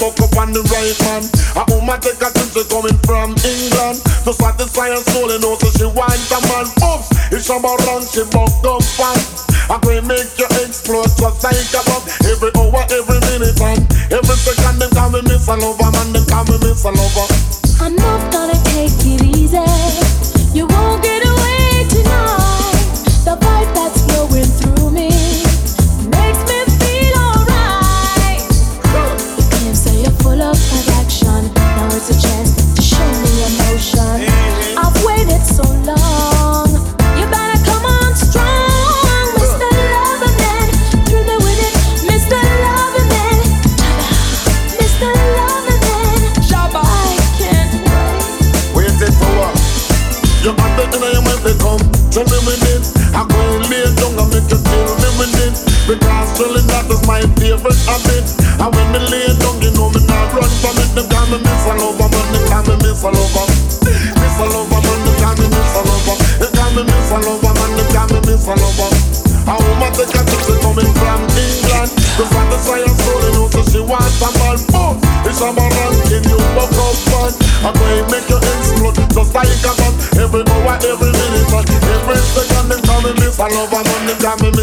buck up on the right man. A woman take a drink she coming from England. To satisfy her soul, you know, so she wants a man. Oops, if she about wrong, she buck up fast. I can make you explode just like a bomb. Every hour, every minute, and every second, they call me Miss a Lover, man, They call me Miss a Lover.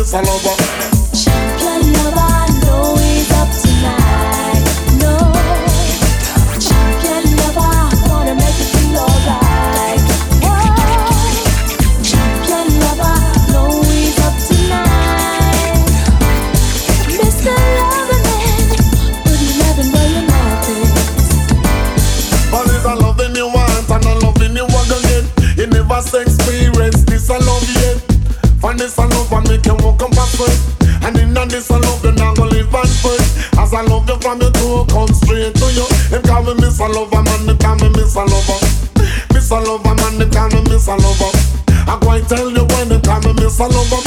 follow up. miss a lover, man, they call me miss a lover. Miss a lover, man, they call me miss a lover. I go and tell you when they call me miss a lover.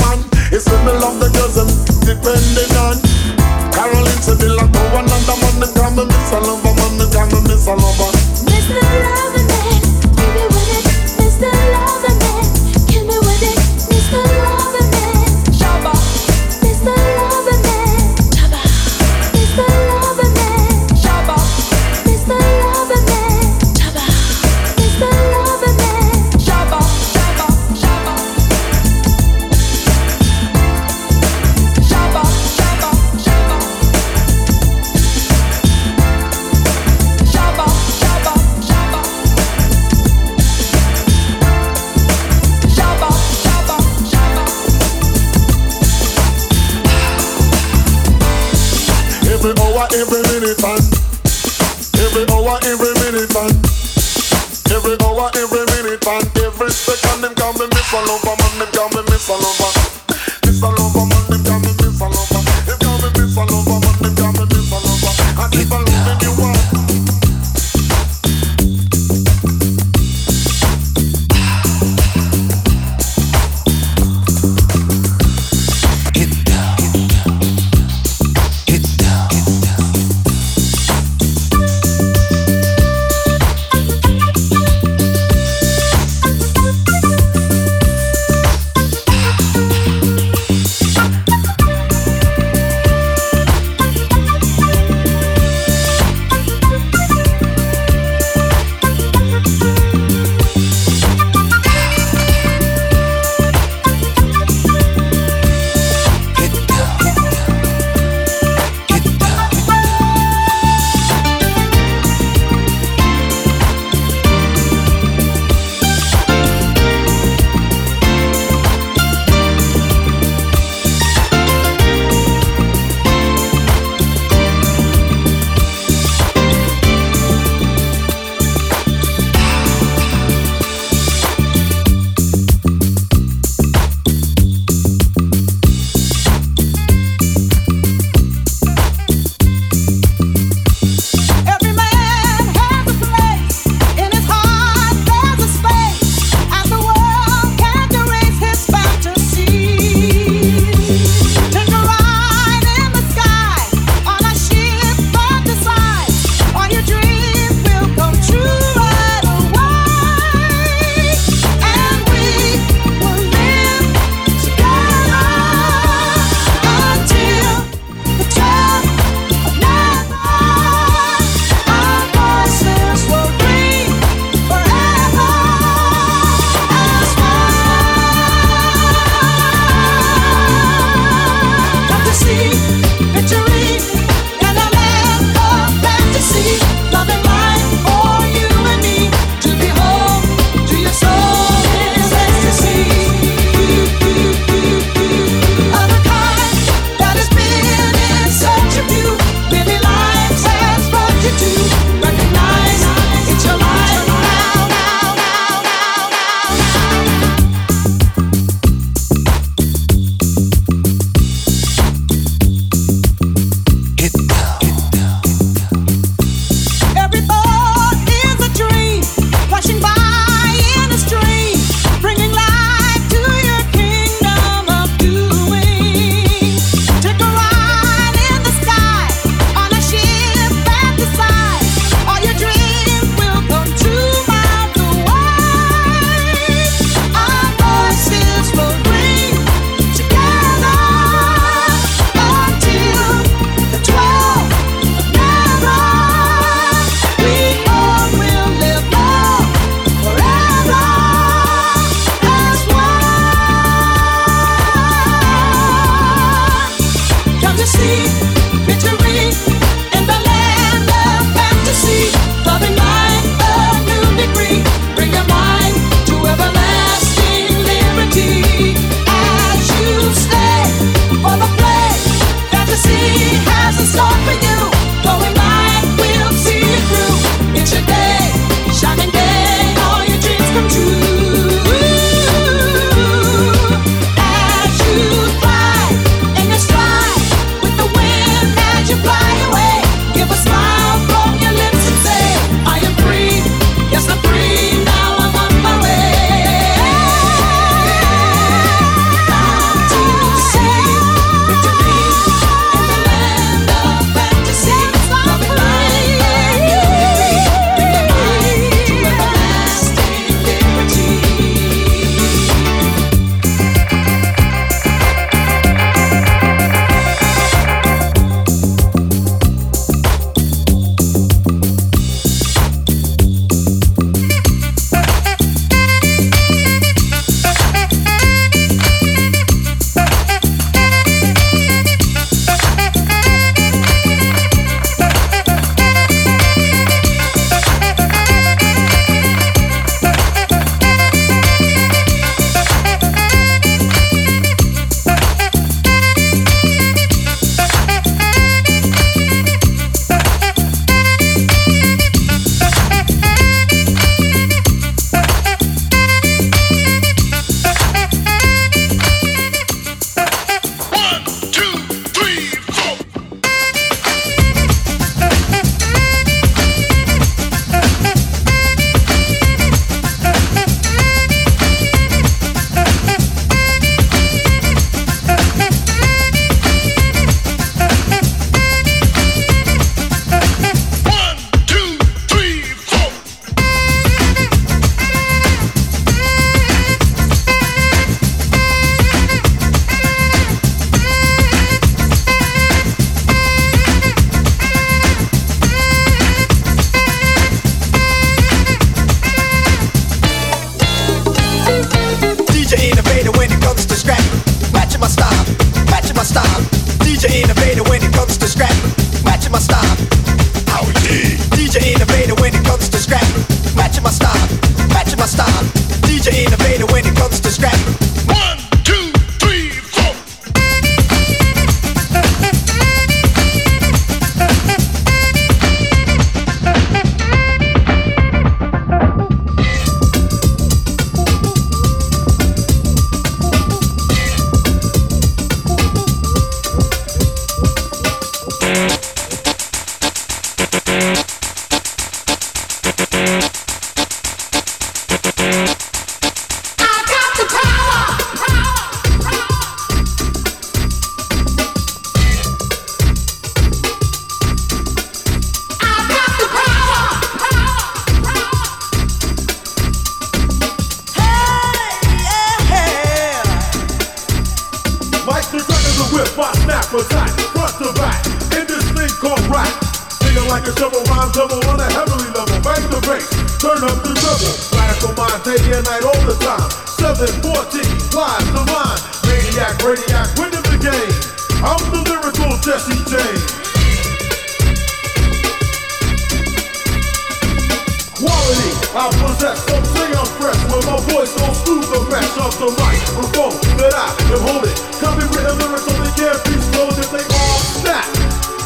lyrics so they can't be if they all snap.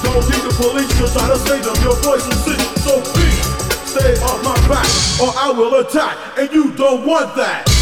Don't need the police to try to save them. Your voice is sick, so please stay off my back or I will attack. And you don't want that.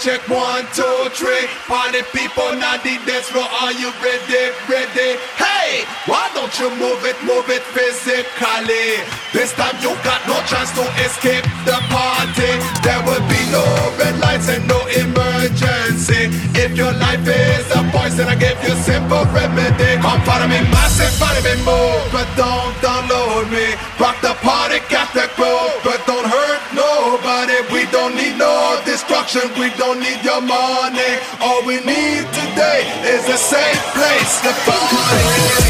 Check one, is a safe place to party.